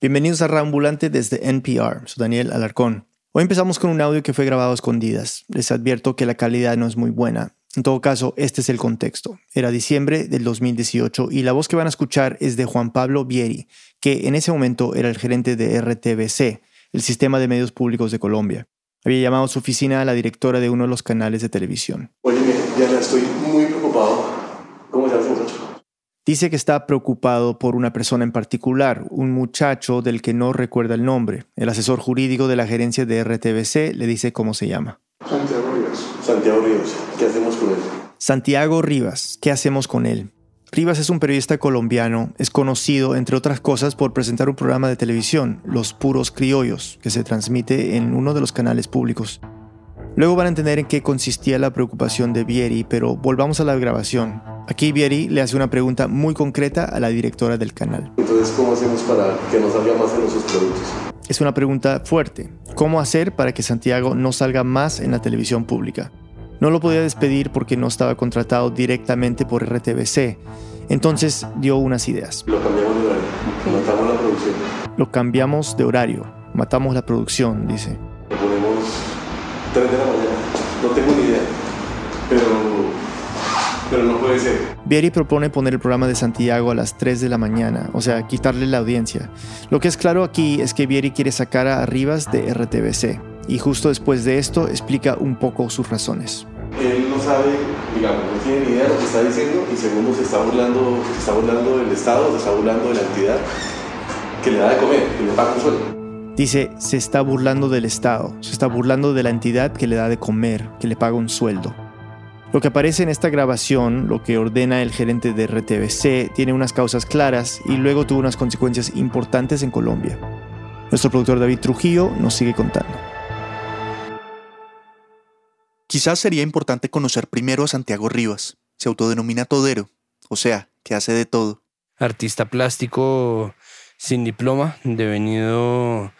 Bienvenidos a Rambulante desde NPR, soy Daniel Alarcón. Hoy empezamos con un audio que fue grabado a escondidas. Les advierto que la calidad no es muy buena. En todo caso, este es el contexto. Era diciembre del 2018 y la voz que van a escuchar es de Juan Pablo Vieri, que en ese momento era el gerente de RTBC, el Sistema de Medios Públicos de Colombia. Había llamado a su oficina a la directora de uno de los canales de televisión. Oye, Diana, estoy muy preocupado. ¿Cómo se llama muchacho? Dice que está preocupado por una persona en particular, un muchacho del que no recuerda el nombre. El asesor jurídico de la gerencia de RTBC le dice cómo se llama. Santiago Rivas. Santiago Rivas. ¿Qué hacemos con él? Santiago Rivas. ¿Qué hacemos con él? Rivas es un periodista colombiano, es conocido, entre otras cosas, por presentar un programa de televisión, Los Puros Criollos, que se transmite en uno de los canales públicos. Luego van a entender en qué consistía la preocupación de Vieri, pero volvamos a la grabación. Aquí Vieri le hace una pregunta muy concreta a la directora del canal. Entonces, ¿cómo hacemos para que no salga más en nuestros productos? Es una pregunta fuerte. ¿Cómo hacer para que Santiago no salga más en la televisión pública? No lo podía despedir porque no estaba contratado directamente por RTBC. Entonces dio unas ideas. Lo cambiamos de horario. Matamos la producción. Lo cambiamos de horario. Matamos la producción, dice. Lo ponemos 3 de la mañana. No tengo ni idea. Pero, pero no puede ser. Vieri propone poner el programa de Santiago a las 3 de la mañana, o sea, quitarle la audiencia. Lo que es claro aquí es que Vieri quiere sacar a Rivas de RTBC. Y justo después de esto explica un poco sus razones. Él no sabe, digamos, no tiene ni idea de lo que está diciendo y segundo se está burlando, se está burlando del Estado, se está burlando de la entidad que le da de comer, que le paga un sueldo. Dice, se está burlando del Estado, se está burlando de la entidad que le da de comer, que le paga un sueldo. Lo que aparece en esta grabación, lo que ordena el gerente de RTBC, tiene unas causas claras y luego tuvo unas consecuencias importantes en Colombia. Nuestro productor David Trujillo nos sigue contando. Quizás sería importante conocer primero a Santiago Rivas. Se autodenomina todero, o sea, que hace de todo. Artista plástico sin diploma, devenido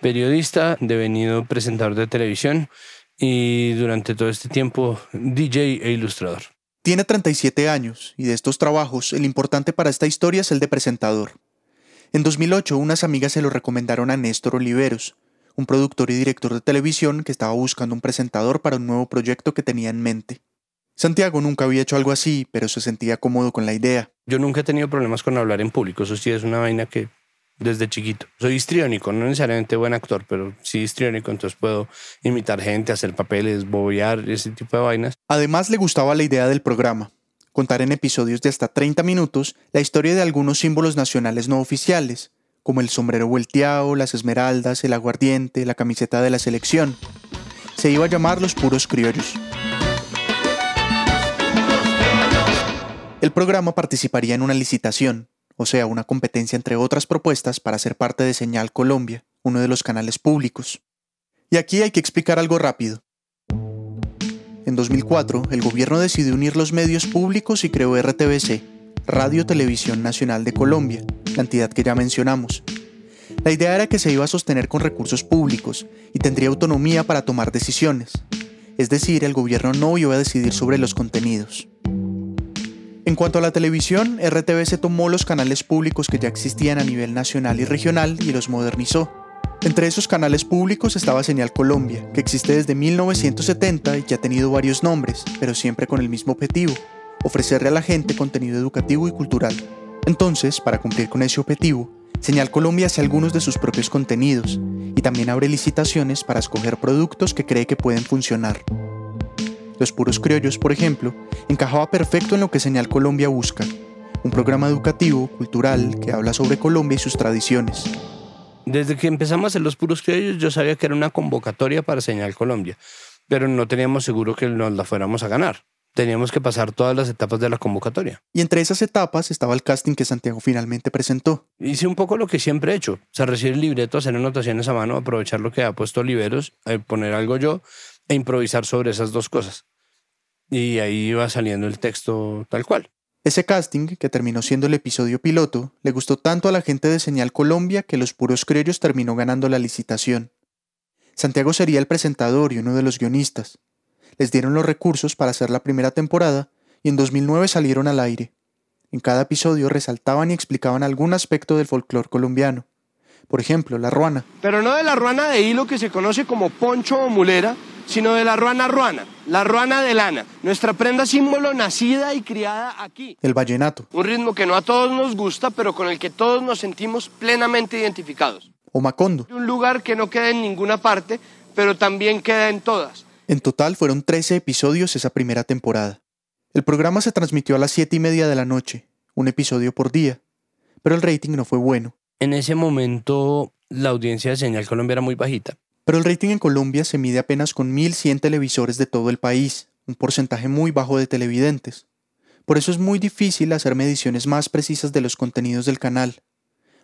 periodista, devenido presentador de televisión y durante todo este tiempo DJ e ilustrador. Tiene 37 años y de estos trabajos el importante para esta historia es el de presentador. En 2008 unas amigas se lo recomendaron a Néstor Oliveros, un productor y director de televisión que estaba buscando un presentador para un nuevo proyecto que tenía en mente. Santiago nunca había hecho algo así, pero se sentía cómodo con la idea. Yo nunca he tenido problemas con hablar en público, eso sí es una vaina que desde chiquito. Soy histriónico, no necesariamente buen actor, pero sí histriónico, entonces puedo imitar gente, hacer papeles, bobear, ese tipo de vainas. Además le gustaba la idea del programa, contar en episodios de hasta 30 minutos la historia de algunos símbolos nacionales no oficiales, como el sombrero volteado, las esmeraldas, el aguardiente, la camiseta de la selección. Se iba a llamar Los Puros Criollos. El programa participaría en una licitación, o sea, una competencia entre otras propuestas para ser parte de Señal Colombia, uno de los canales públicos. Y aquí hay que explicar algo rápido. En 2004, el gobierno decidió unir los medios públicos y creó RTBC, Radio Televisión Nacional de Colombia, la entidad que ya mencionamos. La idea era que se iba a sostener con recursos públicos y tendría autonomía para tomar decisiones. Es decir, el gobierno no iba a decidir sobre los contenidos. En cuanto a la televisión, RTV se tomó los canales públicos que ya existían a nivel nacional y regional y los modernizó. Entre esos canales públicos estaba Señal Colombia, que existe desde 1970 y que ha tenido varios nombres, pero siempre con el mismo objetivo, ofrecerle a la gente contenido educativo y cultural. Entonces, para cumplir con ese objetivo, Señal Colombia hace algunos de sus propios contenidos y también abre licitaciones para escoger productos que cree que pueden funcionar. Los puros criollos, por ejemplo, encajaba perfecto en lo que Señal Colombia busca, un programa educativo, cultural, que habla sobre Colombia y sus tradiciones. Desde que empezamos hacer los puros criollos, yo sabía que era una convocatoria para Señal Colombia, pero no teníamos seguro que nos la fuéramos a ganar. Teníamos que pasar todas las etapas de la convocatoria. Y entre esas etapas estaba el casting que Santiago finalmente presentó. Hice un poco lo que siempre he hecho, o sea, recibir el libreto, hacer anotaciones a mano, aprovechar lo que ha puesto Oliveros, eh, poner algo yo e improvisar sobre esas dos cosas. Y ahí iba saliendo el texto tal cual. Ese casting, que terminó siendo el episodio piloto, le gustó tanto a la gente de Señal Colombia que Los Puros Criollos terminó ganando la licitación. Santiago sería el presentador y uno de los guionistas. Les dieron los recursos para hacer la primera temporada y en 2009 salieron al aire. En cada episodio resaltaban y explicaban algún aspecto del folclore colombiano, Por ejemplo, la ruana. Pero no de la ruana de hilo que se conoce como poncho o mulera, sino de la ruana ruana, la ruana de lana, nuestra prenda símbolo nacida y criada aquí. El vallenato. Un ritmo que no a todos nos gusta, pero con el que todos nos sentimos plenamente identificados. O Macondo. Un lugar que no queda en ninguna parte, pero también queda en todas. En total fueron 13 episodios esa primera temporada. El programa se transmitió a las 7 y media de la noche, un episodio por día, pero el rating no fue bueno. En ese momento la audiencia de Señal Colombia era muy bajita. Pero el rating en Colombia se mide apenas con 1.100 televisores de todo el país, un porcentaje muy bajo de televidentes. Por eso es muy difícil hacer mediciones más precisas de los contenidos del canal.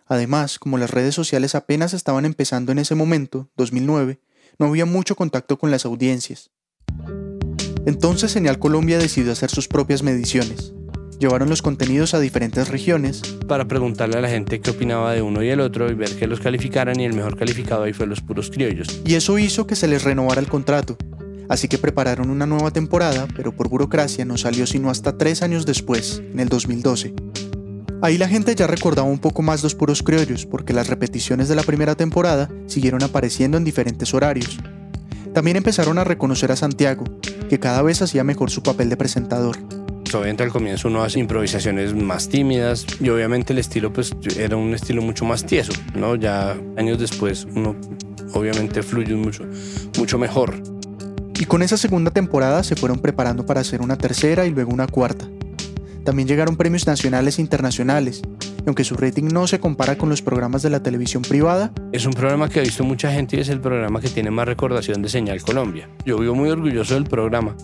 Además, como las redes sociales apenas estaban empezando en ese momento, 2009, no había mucho contacto con las audiencias. Entonces Señal Colombia decidió hacer sus propias mediciones. Llevaron los contenidos a diferentes regiones para preguntarle a la gente qué opinaba de uno y el otro y ver que los calificaran y el mejor calificado ahí fue los puros criollos. Y eso hizo que se les renovara el contrato. Así que prepararon una nueva temporada, pero por burocracia no salió sino hasta tres años después, en el 2012. Ahí la gente ya recordaba un poco más los puros criollos, porque las repeticiones de la primera temporada siguieron apareciendo en diferentes horarios. También empezaron a reconocer a Santiago, que cada vez hacía mejor su papel de presentador. Obviamente al comienzo uno hace improvisaciones más tímidas y obviamente el estilo pues era un estilo mucho más tieso, ¿no? Ya años después uno obviamente fluye mucho, mucho mejor. Y con esa segunda temporada se fueron preparando para hacer una tercera y luego una cuarta. También llegaron premios nacionales e internacionales, y aunque su rating no se compara con los programas de la televisión privada, es un programa que ha visto mucha gente y es el programa que tiene más recordación de Señal Colombia. Yo vivo muy orgulloso del programa.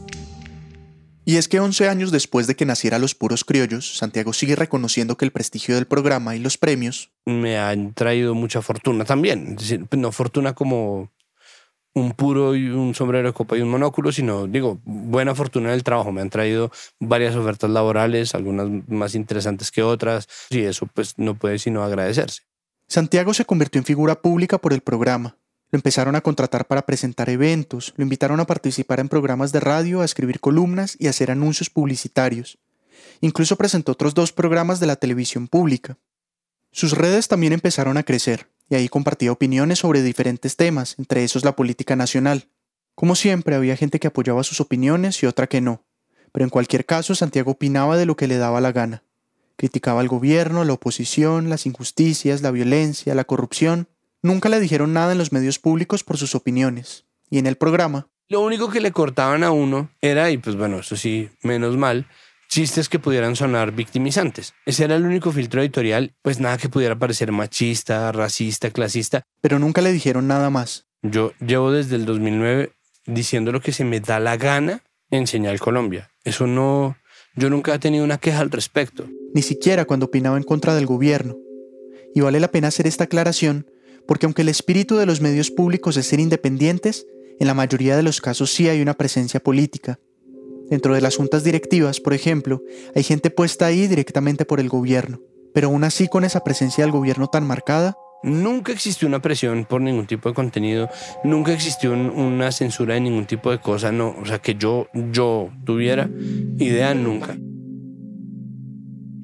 Y es que 11 años después de que naciera Los Puros Criollos, Santiago sigue reconociendo que el prestigio del programa y los premios me han traído mucha fortuna también. no fortuna como un puro y un sombrero de copa y un monóculo, sino, digo, buena fortuna en el trabajo. Me han traído varias ofertas laborales, algunas más interesantes que otras, y eso pues no puede sino agradecerse. Santiago se convirtió en figura pública por el programa. Lo empezaron a contratar para presentar eventos, lo invitaron a participar en programas de radio, a escribir columnas y a hacer anuncios publicitarios. Incluso presentó otros dos programas de la televisión pública. Sus redes también empezaron a crecer y ahí compartía opiniones sobre diferentes temas, entre esos la política nacional. Como siempre, había gente que apoyaba sus opiniones y otra que no, pero en cualquier caso Santiago opinaba de lo que le daba la gana. Criticaba al gobierno, la oposición, las injusticias, la violencia, la corrupción. Nunca le dijeron nada en los medios públicos por sus opiniones. Y en el programa. Lo único que le cortaban a uno era, y pues bueno, eso sí, menos mal, chistes que pudieran sonar victimizantes. Ese era el único filtro editorial, pues nada que pudiera parecer machista, racista, clasista. Pero nunca le dijeron nada más. Yo llevo desde el 2009 diciendo lo que se me da la gana en Señal Colombia. Eso no, yo nunca he tenido una queja al respecto. Ni siquiera cuando opinaba en contra del gobierno. Y vale la pena hacer esta aclaración porque aunque el espíritu de los medios públicos es ser independientes, en la mayoría de los casos sí hay una presencia política. Dentro de las juntas directivas, por ejemplo, hay gente puesta ahí directamente por el gobierno. Pero aún así, con esa presencia del gobierno tan marcada, Nunca existió una presión por ningún tipo de contenido, nunca existió una censura de ningún tipo de cosa, no, o sea, que yo, yo tuviera idea nunca.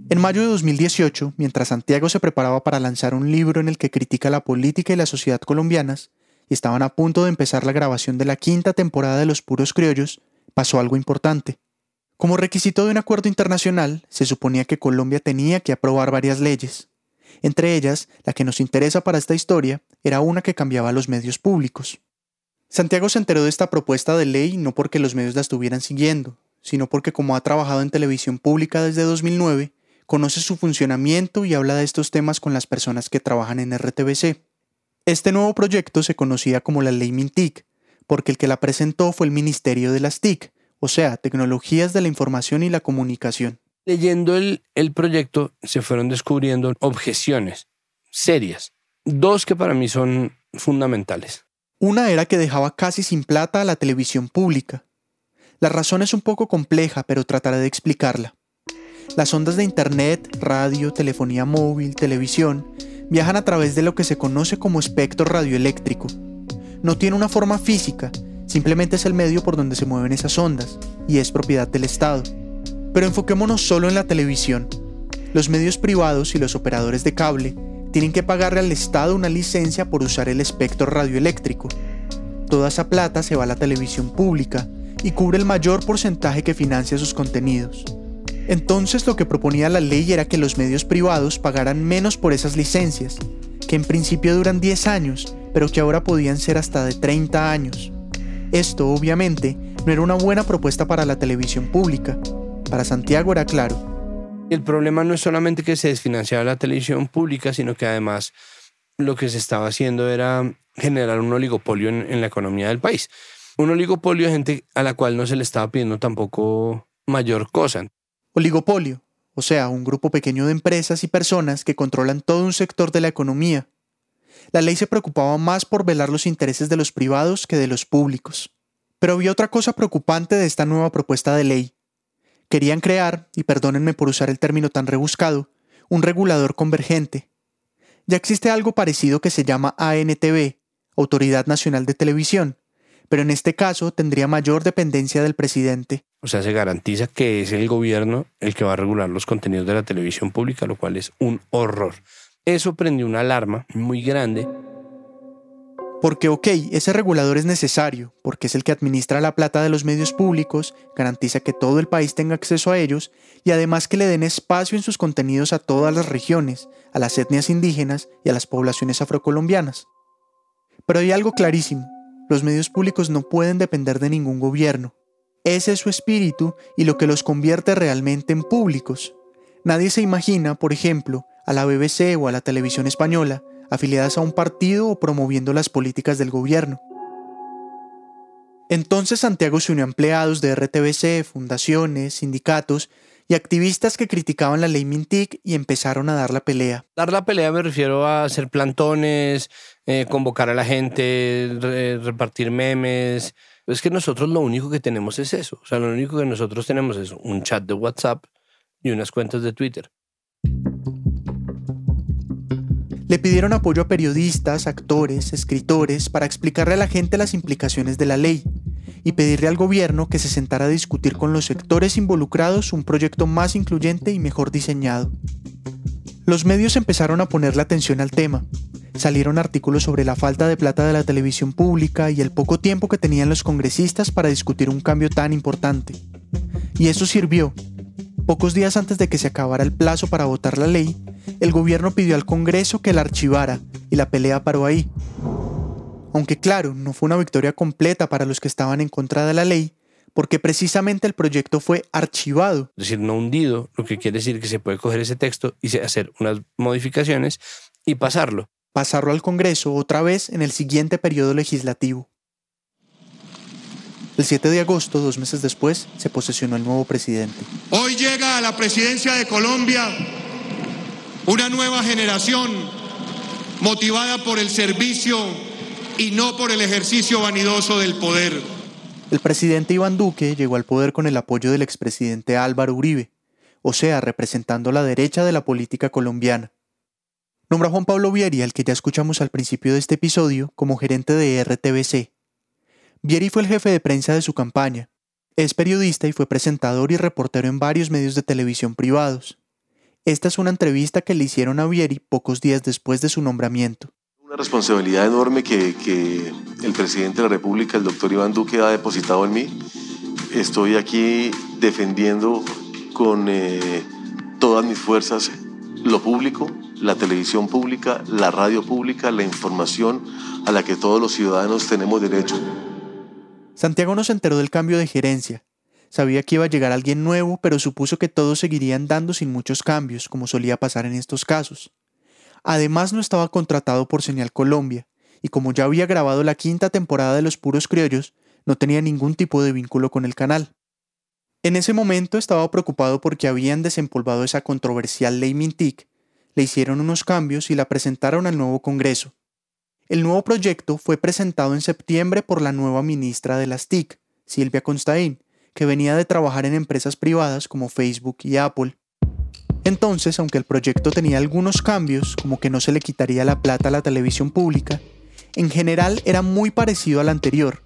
En mayo de 2018, mientras Santiago se preparaba para lanzar un libro en el que critica la política y la sociedad colombianas, y estaban a punto de empezar la grabación de la quinta temporada de Los Puros Criollos, pasó algo importante. Como requisito de un acuerdo internacional, se suponía que Colombia tenía que aprobar varias leyes. Entre ellas, la que nos interesa para esta historia era una que cambiaba los medios públicos. Santiago se enteró de esta propuesta de ley no porque los medios la estuvieran siguiendo, sino porque como ha trabajado en televisión pública desde 2009, conoce su funcionamiento y habla de estos temas con las personas que trabajan en RTBC. Este nuevo proyecto se conocía como la Ley Mintic, porque el que la presentó fue el Ministerio de las TIC, o sea, Tecnologías de la Información y la Comunicación. Leyendo el, el proyecto se fueron descubriendo objeciones serias, dos que para mí son fundamentales. Una era que dejaba casi sin plata a la televisión pública. La razón es un poco compleja, pero trataré de explicarla. Las ondas de Internet, radio, telefonía móvil, televisión, viajan a través de lo que se conoce como espectro radioeléctrico, no tiene una forma física, simplemente es el medio por donde se mueven esas ondas, y es propiedad del Estado. Pero enfoquémonos solo en la televisión. Los medios privados y los operadores de cable tienen que pagarle al Estado una licencia por usar el espectro radioeléctrico. Toda esa plata se va a la televisión pública y cubre el mayor porcentaje que financia sus contenidos. Entonces lo que proponía la ley era que los medios privados pagaran menos por esas licencias, que en principio duran 10 años, pero que ahora podían ser hasta de 30 años. Esto, obviamente, no era una buena propuesta para la televisión pública. Para Santiago era claro. El problema no es solamente que se desfinanciaba la televisión pública, sino que además lo que se estaba haciendo era generar un oligopolio en, en la economía del país. Un oligopolio de gente a la cual no se le estaba pidiendo tampoco mayor cosa. Oligopolio, o sea, un grupo pequeño de empresas y personas que controlan todo un sector de la economía. La ley se preocupaba más por velar los intereses de los privados que de los públicos. Pero había otra cosa preocupante de esta nueva propuesta de ley. Querían crear, y perdónenme por usar el término tan rebuscado, un regulador convergente. Ya existe algo parecido que se llama ANTV, Autoridad Nacional de Televisión, pero en este caso tendría mayor dependencia del presidente. O sea, se garantiza que es el gobierno el que va a regular los contenidos de la televisión pública, lo cual es un horror. Eso prendió una alarma muy grande. Porque, ok, ese regulador es necesario, porque es el que administra la plata de los medios públicos, garantiza que todo el país tenga acceso a ellos y además que le den espacio en sus contenidos a todas las regiones, a las etnias indígenas y a las poblaciones afrocolombianas. Pero hay algo clarísimo, los medios públicos no pueden depender de ningún gobierno. Ese es su espíritu y lo que los convierte realmente en públicos. Nadie se imagina, por ejemplo, a la BBC o a la televisión española afiliadas a un partido o promoviendo las políticas del gobierno. Entonces Santiago se unió a empleados de RTBC, fundaciones, sindicatos y activistas que criticaban la ley Mintic y empezaron a dar la pelea. Dar la pelea me refiero a hacer plantones, eh, convocar a la gente, repartir memes. Es que nosotros lo único que tenemos es eso. O sea, lo único que nosotros tenemos es un chat de WhatsApp y unas cuentas de Twitter. Le pidieron apoyo a periodistas, actores, escritores para explicarle a la gente las implicaciones de la ley y pedirle al gobierno que se sentara a discutir con los sectores involucrados un proyecto más incluyente y mejor diseñado. Los medios empezaron a ponerle atención al tema. Salieron artículos sobre la falta de plata de la televisión pública y el poco tiempo que tenían los congresistas para discutir un cambio tan importante. Y eso sirvió. Pocos días antes de que se acabara el plazo para votar la ley, el gobierno pidió al Congreso que la archivara y la pelea paró ahí. Aunque claro, no fue una victoria completa para los que estaban en contra de la ley, porque precisamente el proyecto fue archivado. Es decir, no hundido, lo que quiere decir que se puede coger ese texto y hacer unas modificaciones y pasarlo. Pasarlo al Congreso otra vez en el siguiente periodo legislativo. El 7 de agosto, dos meses después, se posesionó el nuevo presidente. Hoy llega a la presidencia de Colombia una nueva generación motivada por el servicio y no por el ejercicio vanidoso del poder. El presidente Iván Duque llegó al poder con el apoyo del expresidente Álvaro Uribe, o sea, representando la derecha de la política colombiana. Nombra a Juan Pablo Vieri, al que ya escuchamos al principio de este episodio, como gerente de RTBC. Vieri fue el jefe de prensa de su campaña. Es periodista y fue presentador y reportero en varios medios de televisión privados. Esta es una entrevista que le hicieron a Vieri pocos días después de su nombramiento responsabilidad enorme que, el presidente de la República, el doctor Iván Duque, ha depositado en mí. Estoy aquí defendiendo con eh, todas mis fuerzas lo público, la televisión pública, la radio pública, la información a la que todos los ciudadanos tenemos derecho. Santiago no se enteró del cambio de gerencia. Sabía que iba a llegar alguien nuevo, pero supuso que todos seguirían dando sin muchos cambios, como solía pasar en estos casos. Además no estaba contratado por Señal Colombia, y como ya había grabado la quinta temporada de Los Puros Criollos, no tenía ningún tipo de vínculo con el canal. En ese momento estaba preocupado porque habían desempolvado esa controversial ley Mintic, le hicieron unos cambios y la presentaron al nuevo Congreso. El nuevo proyecto fue presentado en septiembre por la nueva ministra de las TIC, Silvia Constaín, que venía de trabajar en empresas privadas como Facebook y Apple. Entonces, aunque el proyecto tenía algunos cambios, como que no se le quitaría la plata a la televisión pública, en general era muy parecido al anterior,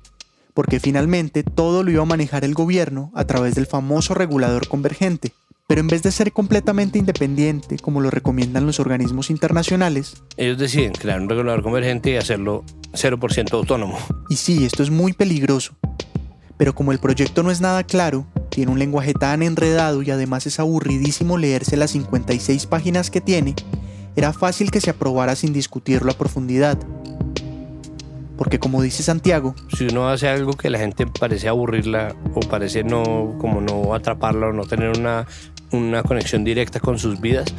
porque finalmente todo lo iba a manejar el gobierno a través del famoso regulador convergente. Pero en vez de ser completamente independiente, como lo recomiendan los organismos internacionales, Ellos deciden crear un regulador convergente y hacerlo 0% autónomo. y sí, esto es muy peligroso, pero como el proyecto no es nada claro, tiene un lenguaje tan enredado y además es aburridísimo leerse las 56 páginas que tiene, era fácil que se aprobara sin discutirlo a profundidad. Porque como dice Santiago, Si uno hace algo que la gente parece aburrirla o parece no, como no atraparla o no tener una, una conexión directa con sus vidas,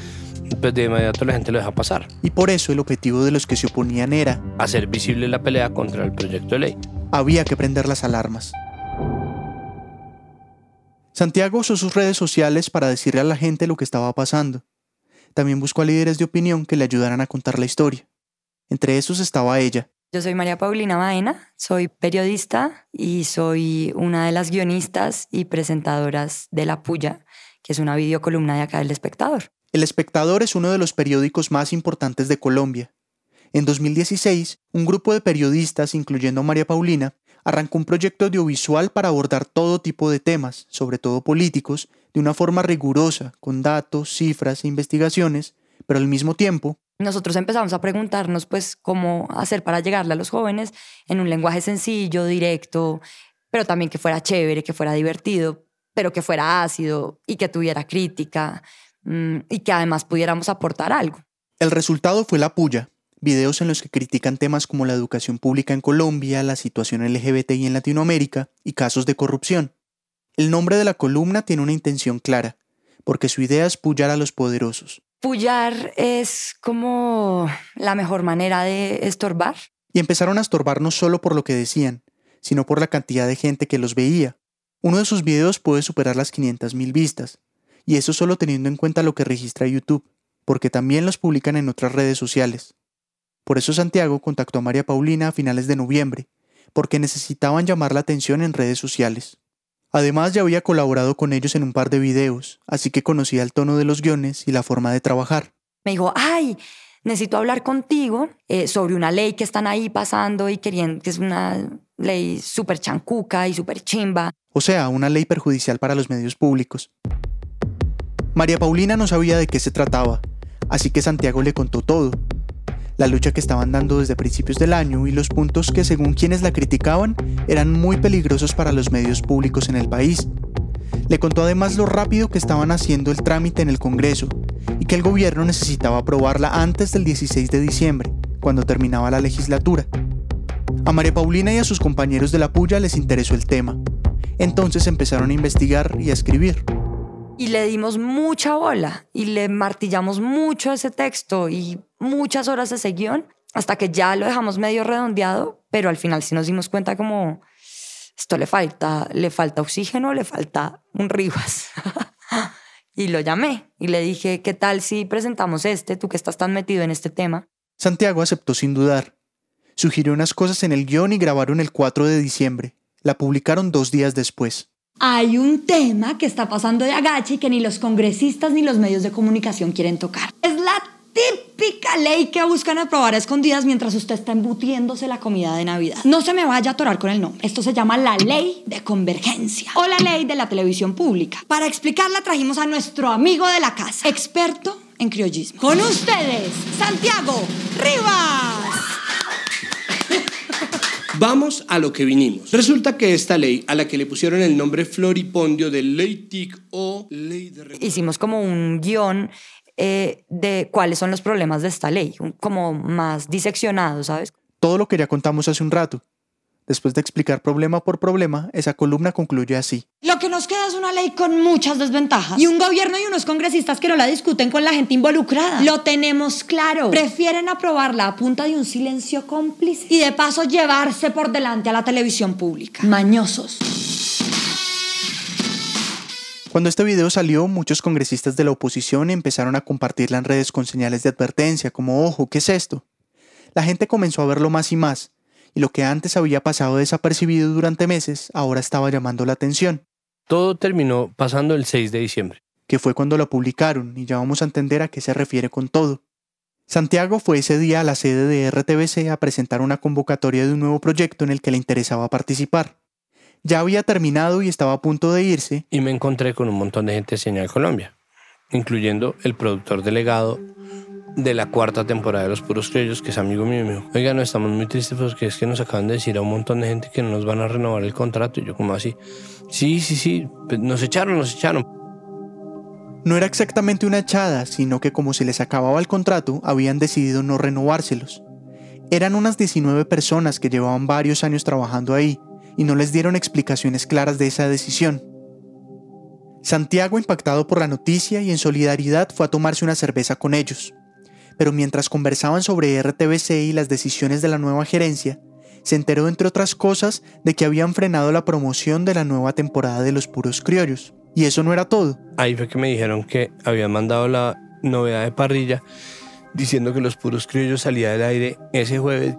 pues de inmediato la gente lo deja pasar. y por eso el objetivo de los que se oponían era, Hacer visible la pelea contra el proyecto de ley. había que prender las alarmas. Santiago usó sus redes sociales para decirle a la gente lo que estaba pasando. También buscó a líderes de opinión que le ayudaran a contar la historia. Entre esos estaba ella. Yo soy María Paulina Baena, soy periodista y soy una de las guionistas y presentadoras de La Puya, que es una videocolumna de acá del espectador. El Espectador es uno de los periódicos más importantes de Colombia. En 2016, un grupo de periodistas, incluyendo a María Paulina, arrancó un proyecto audiovisual para abordar todo tipo de temas, sobre todo políticos, de una forma rigurosa, con datos, cifras e investigaciones, pero al mismo tiempo, Nosotros empezamos a preguntarnos pues cómo hacer para llegarle a los jóvenes en un lenguaje sencillo, directo, pero también que fuera chévere, que fuera divertido, pero que fuera ácido y que tuviera crítica mm, y que además pudiéramos aportar algo. el resultado fue La Puya, videos en los que critican temas como la educación pública en Colombia, la situación LGBTI en Latinoamérica y casos de corrupción. El nombre de la columna tiene una intención clara, porque su idea es pullar a los poderosos. Pullar es como la mejor manera de estorbar. y empezaron a estorbar no solo por lo que decían, sino por la cantidad de gente que los veía. Uno de sus videos puede superar las 500.000 vistas, y eso solo teniendo en cuenta lo que registra YouTube, porque también los publican en otras redes sociales. Por eso Santiago contactó a María Paulina a finales de noviembre, porque necesitaban llamar la atención en redes sociales. Además ya había colaborado con ellos en un par de videos, así que conocía el tono de los guiones y la forma de trabajar. Me dijo, ay, necesito hablar contigo eh, sobre una ley que están ahí pasando y queriendo, que es una ley súper chancuca y súper chimba. o sea, una ley perjudicial para los medios públicos. María Paulina no sabía de qué se trataba, así que Santiago le contó todo. La lucha que estaban dando desde principios del año y los puntos que según quienes la criticaban eran muy peligrosos para los medios públicos en el país. Le contó además lo rápido que estaban haciendo el trámite en el Congreso y que el gobierno necesitaba aprobarla antes del 16 de diciembre, cuando terminaba la legislatura. A María Paulina y a sus compañeros de la puya les interesó el tema. Entonces empezaron a investigar y a escribir. Y le dimos mucha bola y le martillamos mucho ese texto y muchas horas ese guion hasta que ya lo dejamos medio redondeado, pero al final sí nos dimos cuenta como esto le falta, le falta oxígeno, le falta un Rivas. y lo llamé y le dije, ¿qué tal si presentamos este, tú que estás tan metido en este tema? Santiago aceptó sin dudar. Sugirió unas cosas en el guion y grabaron el 4 de diciembre. La publicaron dos días después. Hay un tema que está pasando de agache y que ni los congresistas ni los medios de comunicación quieren tocar. Es la típica ley que buscan aprobar a escondidas mientras usted está embutiéndose la comida de Navidad. No se me vaya a atorar con el nombre. Esto se llama la ley de convergencia o la ley de la televisión pública. Para explicarla trajimos a nuestro amigo de la casa, experto en criollismo. Con ustedes, Santiago Rivas. Vamos a lo que vinimos. Resulta que esta ley, a la que le pusieron el nombre floripondio de ley TIC o ley de... Hicimos como un guion eh, de cuáles son los problemas de esta ley, como más diseccionado, ¿sabes? Todo lo que ya contamos hace un rato. Después de explicar problema por problema, esa columna concluye así. Lo que nos queda es una ley con muchas desventajas. Y un gobierno y unos congresistas que no la discuten con la gente involucrada. Lo tenemos claro. Prefieren aprobarla a punta de un silencio cómplice. Y de paso llevarse por delante a la televisión pública. Mañosos. Cuando este video salió, muchos congresistas de la oposición empezaron a compartirla en redes con señales de advertencia, como ojo, ¿qué es esto? La gente comenzó a verlo más y más, y lo que antes había pasado desapercibido durante meses, ahora estaba llamando la atención, Todo terminó pasando el 6 de diciembre. que fue cuando la publicaron, y ya vamos a entender a qué se refiere con todo. Santiago fue ese día a la sede de RTBC a presentar una convocatoria de un nuevo proyecto en el que le interesaba participar. Ya había terminado y estaba a punto de irse, Y me encontré con un montón de gente de Señal Colombia. incluyendo el productor delegado de la cuarta temporada de Los Puros Criollos, que es amigo mío, me oiga, no, estamos muy tristes porque es que nos acaban de decir a un montón de gente que no nos van a renovar el contrato. Y yo como así, sí, sí, sí, pues, nos echaron, nos echaron. No era exactamente una echada, sino que como se les acababa el contrato, habían decidido no renovárselos. Eran unas 19 personas que llevaban varios años trabajando ahí y no les dieron explicaciones claras de esa decisión. Santiago, impactado por la noticia y en solidaridad, fue a tomarse una cerveza con ellos pero mientras conversaban sobre RTBC y las decisiones de la nueva gerencia, se enteró entre otras cosas de que habían frenado la promoción de la nueva temporada de Los Puros Criollos. Y eso no era todo. Ahí fue que me dijeron que habían mandado la novedad de parrilla diciendo que Los Puros Criollos salía del aire ese jueves.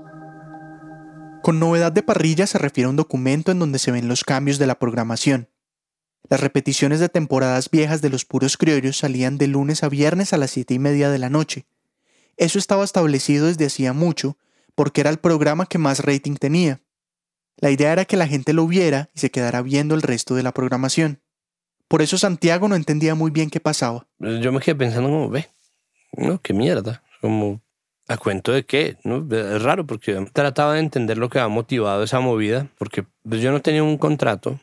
Con novedad de parrilla se refiere a un documento en donde se ven los cambios de la programación. Las repeticiones de temporadas viejas de Los Puros Criollos salían de lunes a viernes a las siete y media de la noche, eso estaba establecido desde hacía mucho, porque era el programa que más rating tenía. La idea era que la gente lo viera y se quedara viendo el resto de la programación. Por eso Santiago no entendía muy bien qué pasaba. Yo me quedé pensando como, ve, no, qué mierda, como, ¿a cuento de qué? ¿No? Es raro porque trataba de entender lo que había motivado esa movida, porque pues, yo no tenía un contrato,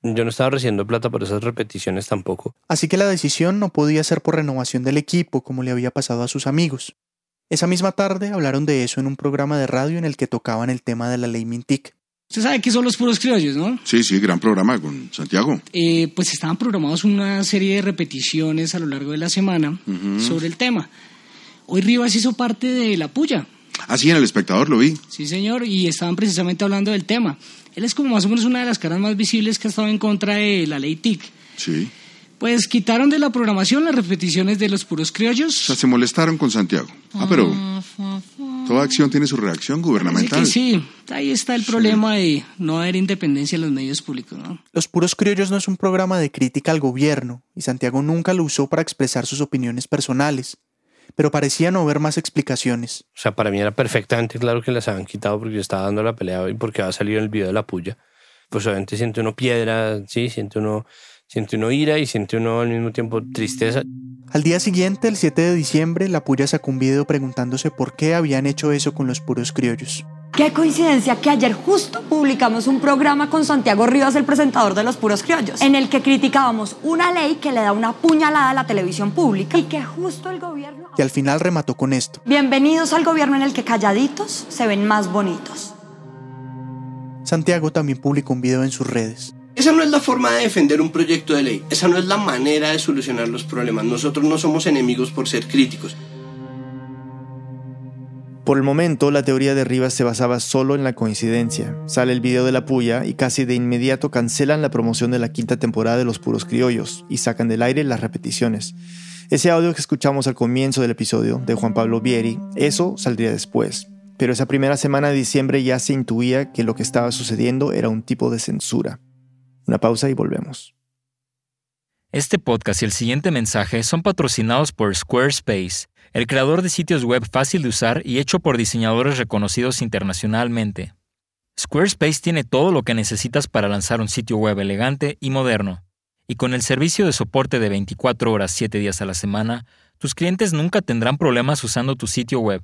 yo no estaba recibiendo plata por esas repeticiones tampoco. Así que la decisión no podía ser por renovación del equipo como le había pasado a sus amigos. Esa misma tarde hablaron de eso en un programa de radio en el que tocaban el tema de la ley Mintic. Usted sabe que son los puros criollos, ¿no? Sí, sí, gran programa con Santiago. Eh, pues estaban programados una serie de repeticiones a lo largo de la semana sobre el tema. Hoy Rivas hizo parte de la puya. Ah, sí, en El Espectador lo vi. Sí, señor, y estaban precisamente hablando del tema. Él es como más o menos una de las caras más visibles que ha estado en contra de la ley TIC. Sí. Pues quitaron de la programación las repeticiones de los puros criollos. O sea, se molestaron con Santiago. Ah, pero toda acción tiene su reacción gubernamental. Sí, ahí está el problema de no haber independencia en los medios públicos. ¿no? Los puros criollos no es un programa de crítica al gobierno, y Santiago nunca lo usó para expresar sus opiniones personales. Pero parecía no haber más explicaciones. O sea, para mí era perfectamente claro que las habían quitado porque yo estaba dando la pelea y porque había salido el video de la puya. Pues obviamente siente uno piedra, sí, siente uno Siente uno ira y siente uno al mismo tiempo tristeza. Al día siguiente, el 7 de diciembre, la Puya sacó un video preguntándose por qué habían hecho eso con los puros criollos. Qué coincidencia que ayer justo publicamos un programa con Santiago Rivas, el presentador de Los Puros Criollos, en el que criticábamos una ley que le da una puñalada a la televisión pública y que justo el gobierno... Y al final remató con esto. Bienvenidos al gobierno en el que calladitos se ven más bonitos. Santiago también publicó un video en sus redes. Esa no es la forma de defender un proyecto de ley, esa no es la manera de solucionar los problemas. Nosotros no somos enemigos por ser críticos. Por el momento, la teoría de Rivas se basaba solo en la coincidencia. Sale el video de la puya y casi de inmediato cancelan la promoción de la quinta temporada de Los Puros Criollos y sacan del aire las repeticiones. Ese audio que escuchamos al comienzo del episodio de Juan Pablo Vieri, eso saldría después. Pero esa primera semana de diciembre ya se intuía que lo que estaba sucediendo era un tipo de censura. Una pausa y volvemos. Este podcast y el siguiente mensaje son patrocinados por Squarespace, el creador de sitios web fácil de usar y hecho por diseñadores reconocidos internacionalmente. Squarespace tiene todo lo que necesitas para lanzar un sitio web elegante y moderno. Y con el servicio de soporte de 24 horas 7 días a la semana, tus clientes nunca tendrán problemas usando tu sitio web.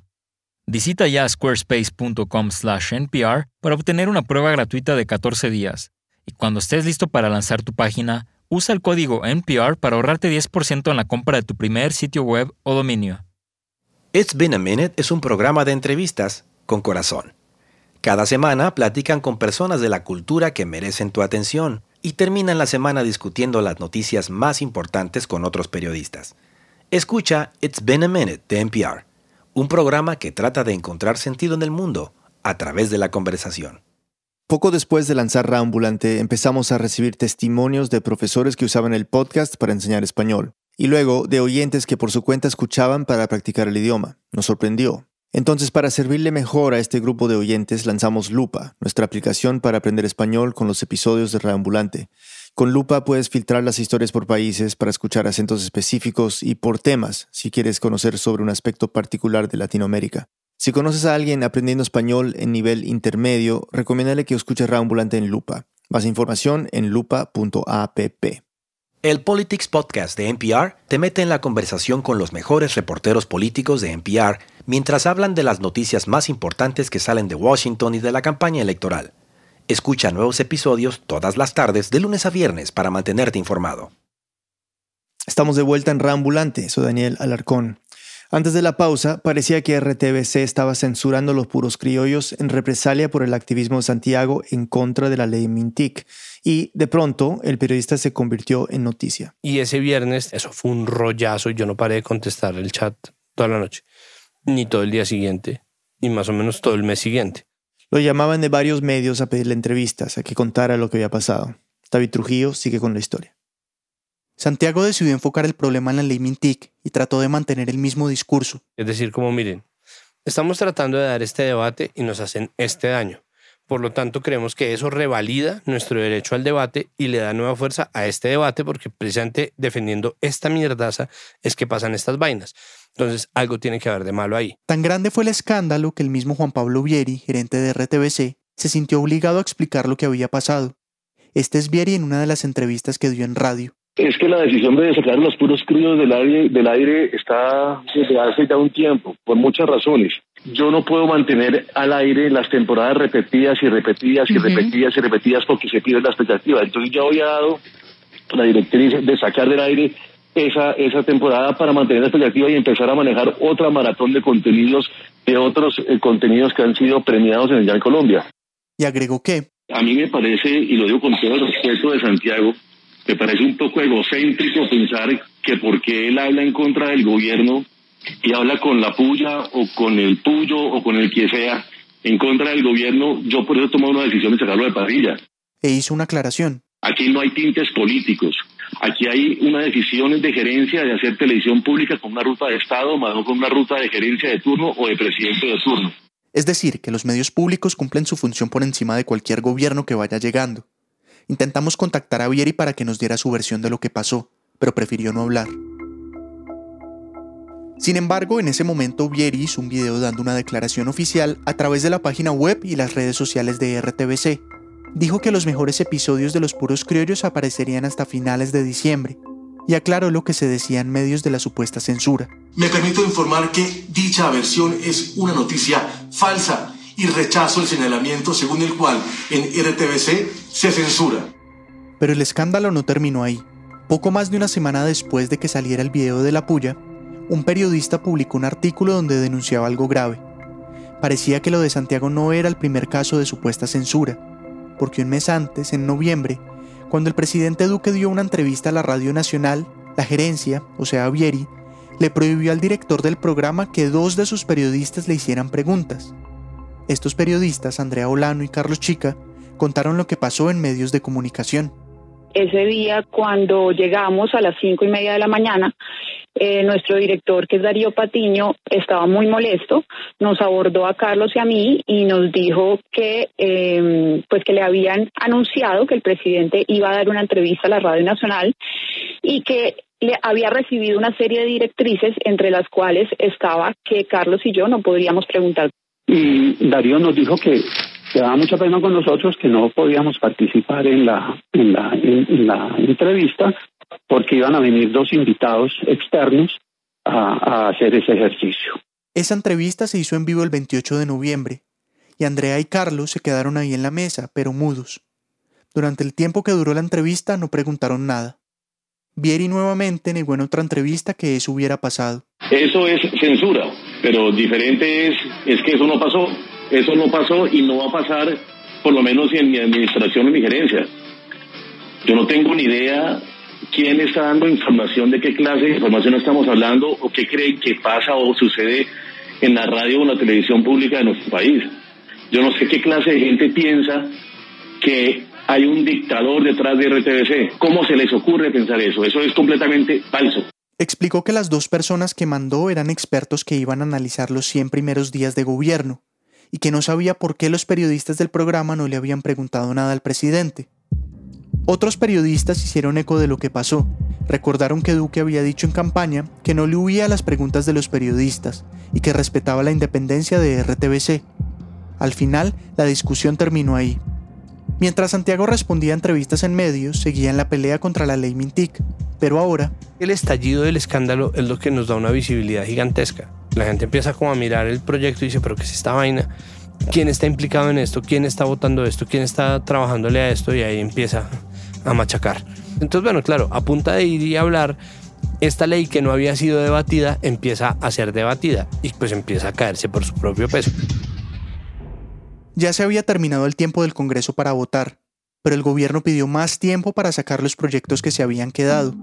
Visita ya squarespace.com/npr para obtener una prueba gratuita de 14 días y cuando estés listo para lanzar tu página, usa el código NPR para ahorrarte 10% en la compra de tu primer sitio web o dominio. It's Been a Minute es un programa de entrevistas con corazón. Cada semana platican con personas de la cultura que merecen tu atención y terminan la semana discutiendo las noticias más importantes con otros periodistas. Escucha It's Been a Minute de NPR, un programa que trata de encontrar sentido en el mundo a través de la conversación. Poco después de lanzar Raambulante, empezamos a recibir testimonios de profesores que usaban el podcast para enseñar español, y luego de oyentes que por su cuenta escuchaban para practicar el idioma. Nos sorprendió. Entonces, para servirle mejor a este grupo de oyentes, lanzamos Lupa, nuestra aplicación para aprender español con los episodios de Raambulante. Con Lupa puedes filtrar las historias por países para escuchar acentos específicos y por temas, si quieres conocer sobre un aspecto particular de Latinoamérica. Si conoces a alguien aprendiendo español en nivel intermedio, recomiéndale que escuche Raambulante en Lupa. Más información en lupa.app. El Politics Podcast de NPR te mete en la conversación con los mejores reporteros políticos de NPR mientras hablan de las noticias más importantes que salen de Washington y de la campaña electoral. Escucha nuevos episodios todas las tardes de lunes a viernes para mantenerte informado. Estamos de vuelta en Rambulante, soy Daniel Alarcón. Antes de la pausa, parecía que RTBC estaba censurando los puros criollos en represalia por el activismo de Santiago en contra de la ley Mintic y de pronto el periodista se convirtió en noticia. Y ese viernes, eso fue un rollazo y yo no paré de contestar el chat toda la noche, ni todo el día siguiente, y más o menos todo el mes siguiente. Lo llamaban de varios medios a pedirle entrevistas, a que contara lo que había pasado. David Trujillo sigue con la historia. Santiago decidió enfocar el problema en la ley Mintic y trató de mantener el mismo discurso. Es decir, como miren, estamos tratando de dar este debate y nos hacen este daño. Por lo tanto, creemos que eso revalida nuestro derecho al debate y le da nueva fuerza a este debate porque precisamente defendiendo esta mierdaza es que pasan estas vainas. Entonces, algo tiene que haber de malo ahí. Tan grande fue el escándalo que el mismo Juan Pablo Vieri, gerente de RTBC, se sintió obligado a explicar lo que había pasado. Este es Vieri en una de las entrevistas que dio en radio. Es que la decisión de sacar los puros crudos del aire, del aire está desde hace ya un tiempo, por muchas razones yo no puedo mantener al aire las temporadas repetidas y repetidas y repetidas y repetidas porque se pierde la expectativa. Entonces ya había dado la directriz de sacar del aire esa, esa temporada para mantener la expectativa y empezar a manejar otra maratón de contenidos, de otros eh, contenidos que han sido premiados en el Colombia. ¿Y agregó qué? A mí me parece, y lo digo con todo el respeto de Santiago, me parece un poco egocéntrico pensar que porque él habla en contra del gobierno y habla con la puya o con el puyo o con el que sea en contra del gobierno, yo por eso tomo una decisión de sacarlo de parrilla. E hizo una aclaración. Aquí no hay tintes políticos. Aquí hay una decisión de gerencia de hacer televisión pública con una ruta de Estado, más no con una ruta de gerencia de turno o de presidente de turno. Es decir, que los medios públicos cumplen su función por encima de cualquier gobierno que vaya llegando. Intentamos contactar a Vieri para que nos diera su versión de lo que pasó, pero prefirió no hablar. Sin embargo, en ese momento Vieri hizo un video dando una declaración oficial a través de la página web y las redes sociales de RTBC. Dijo que los mejores episodios de Los Puros Criollos aparecerían hasta finales de diciembre, y aclaró lo que se decía en medios de la supuesta censura. Me permito informar que dicha versión es una noticia falsa y rechazo el señalamiento según el cual en RTBC se censura. Pero el escándalo no terminó ahí. Poco más de una semana después de que saliera el video de la puya, un periodista publicó un artículo donde denunciaba algo grave. Parecía que lo de Santiago no era el primer caso de supuesta censura, porque un mes antes, en noviembre, cuando el presidente Duque dio una entrevista a la Radio Nacional, la gerencia, o sea, Vieri, le prohibió al director del programa que dos de sus periodistas le hicieran preguntas. Estos periodistas, Andrea Olano y Carlos Chica, contaron lo que pasó en medios de comunicación. Ese día, cuando llegamos a las cinco y media de la mañana, eh, nuestro director, que es Darío Patiño, estaba muy molesto, nos abordó a Carlos y a mí y nos dijo que, em, pues que le habían anunciado que el presidente iba a dar una entrevista a la Radio Nacional y que le había recibido una serie de directrices, entre las cuales estaba que Carlos y yo no podríamos preguntar. Y Darío nos dijo que se daba mucha pena con nosotros que no podíamos participar en la, en la, en la entrevista porque iban a venir dos invitados externos a, hacer ese ejercicio. Esa entrevista se hizo en vivo el 28 de noviembre, y Andrea y Carlos se quedaron ahí en la mesa, pero mudos. Durante el tiempo que duró la entrevista no preguntaron nada. Vieri nuevamente negó en otra entrevista que eso hubiera pasado. Eso es censura, pero diferente es, es que eso no pasó. Eso no pasó y no va a pasar, por lo menos en mi administración, en mi gerencia. Yo no tengo ni idea quién está dando información, de qué clase de información estamos hablando o qué creen que pasa o sucede en la radio o la televisión pública de nuestro país. Yo no sé qué clase de gente piensa que hay un dictador detrás de RTBC. ¿Cómo se les ocurre pensar eso? Eso es completamente falso. Explicó que las dos personas que mandó eran expertos que iban a analizar los 100 primeros días de gobierno y que no sabía por qué los periodistas del programa no le habían preguntado nada al presidente. Otros periodistas hicieron eco de lo que pasó. Recordaron que Duque había dicho en campaña que no le huía a las preguntas de los periodistas y que respetaba la independencia de RTBC. Al final, la discusión terminó ahí. Mientras Santiago respondía a entrevistas en medios, seguía en la pelea contra la ley Mintic, pero ahora... El estallido del escándalo es lo que nos da una visibilidad gigantesca. La gente empieza como a mirar el proyecto y dice, pero ¿qué es esta vaina? ¿Quién está implicado en esto? ¿Quién está votando esto? ¿Quién está trabajándole a esto? Y ahí empieza a machacar. Entonces, bueno, claro, a punta de ir y hablar, esta ley que no había sido debatida empieza a ser debatida y pues empieza a caerse por su propio peso. Ya se había terminado el tiempo del Congreso para votar, pero el gobierno pidió más tiempo para sacar los proyectos que se habían quedado.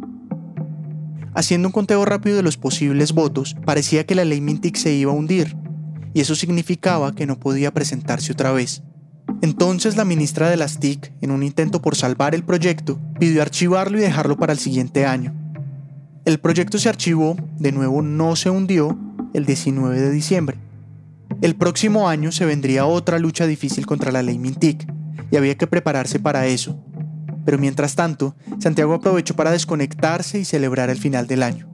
Haciendo un conteo rápido de los posibles votos, parecía que la ley Mintic se iba a hundir, y eso significaba que no podía presentarse otra vez. Entonces la ministra de las TIC, en un intento por salvar el proyecto, pidió archivarlo y dejarlo para el siguiente año. El proyecto se archivó, de nuevo no se hundió, el 19 de diciembre. El próximo año se vendría otra lucha difícil contra la ley Mintic, y había que prepararse para eso. Pero mientras tanto, Santiago aprovechó para desconectarse y celebrar el final del año.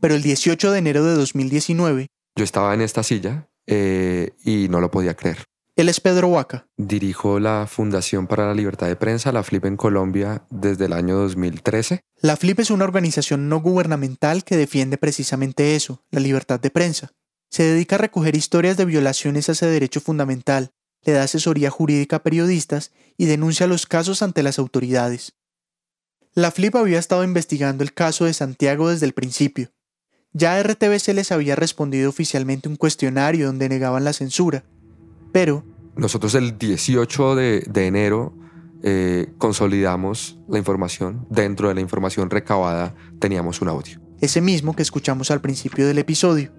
Pero el 18 de enero de 2019... Yo estaba en esta silla eh, y no lo podía creer. Él es Pedro Huaca. Dirijo la Fundación para la Libertad de Prensa, la FLIP en Colombia, desde el año 2013. La FLIP es una organización no gubernamental que defiende precisamente eso, la libertad de prensa. Se dedica a recoger historias de violaciones a ese derecho fundamental, le da asesoría jurídica a periodistas y denuncia los casos ante las autoridades. La FLIP había estado investigando el caso de Santiago desde el principio. Ya RTBC les había respondido oficialmente un cuestionario donde negaban la censura, pero... Nosotros el 18 de, enero eh, consolidamos la información. Dentro de la información recabada teníamos un audio. Ese mismo que escuchamos al principio del episodio.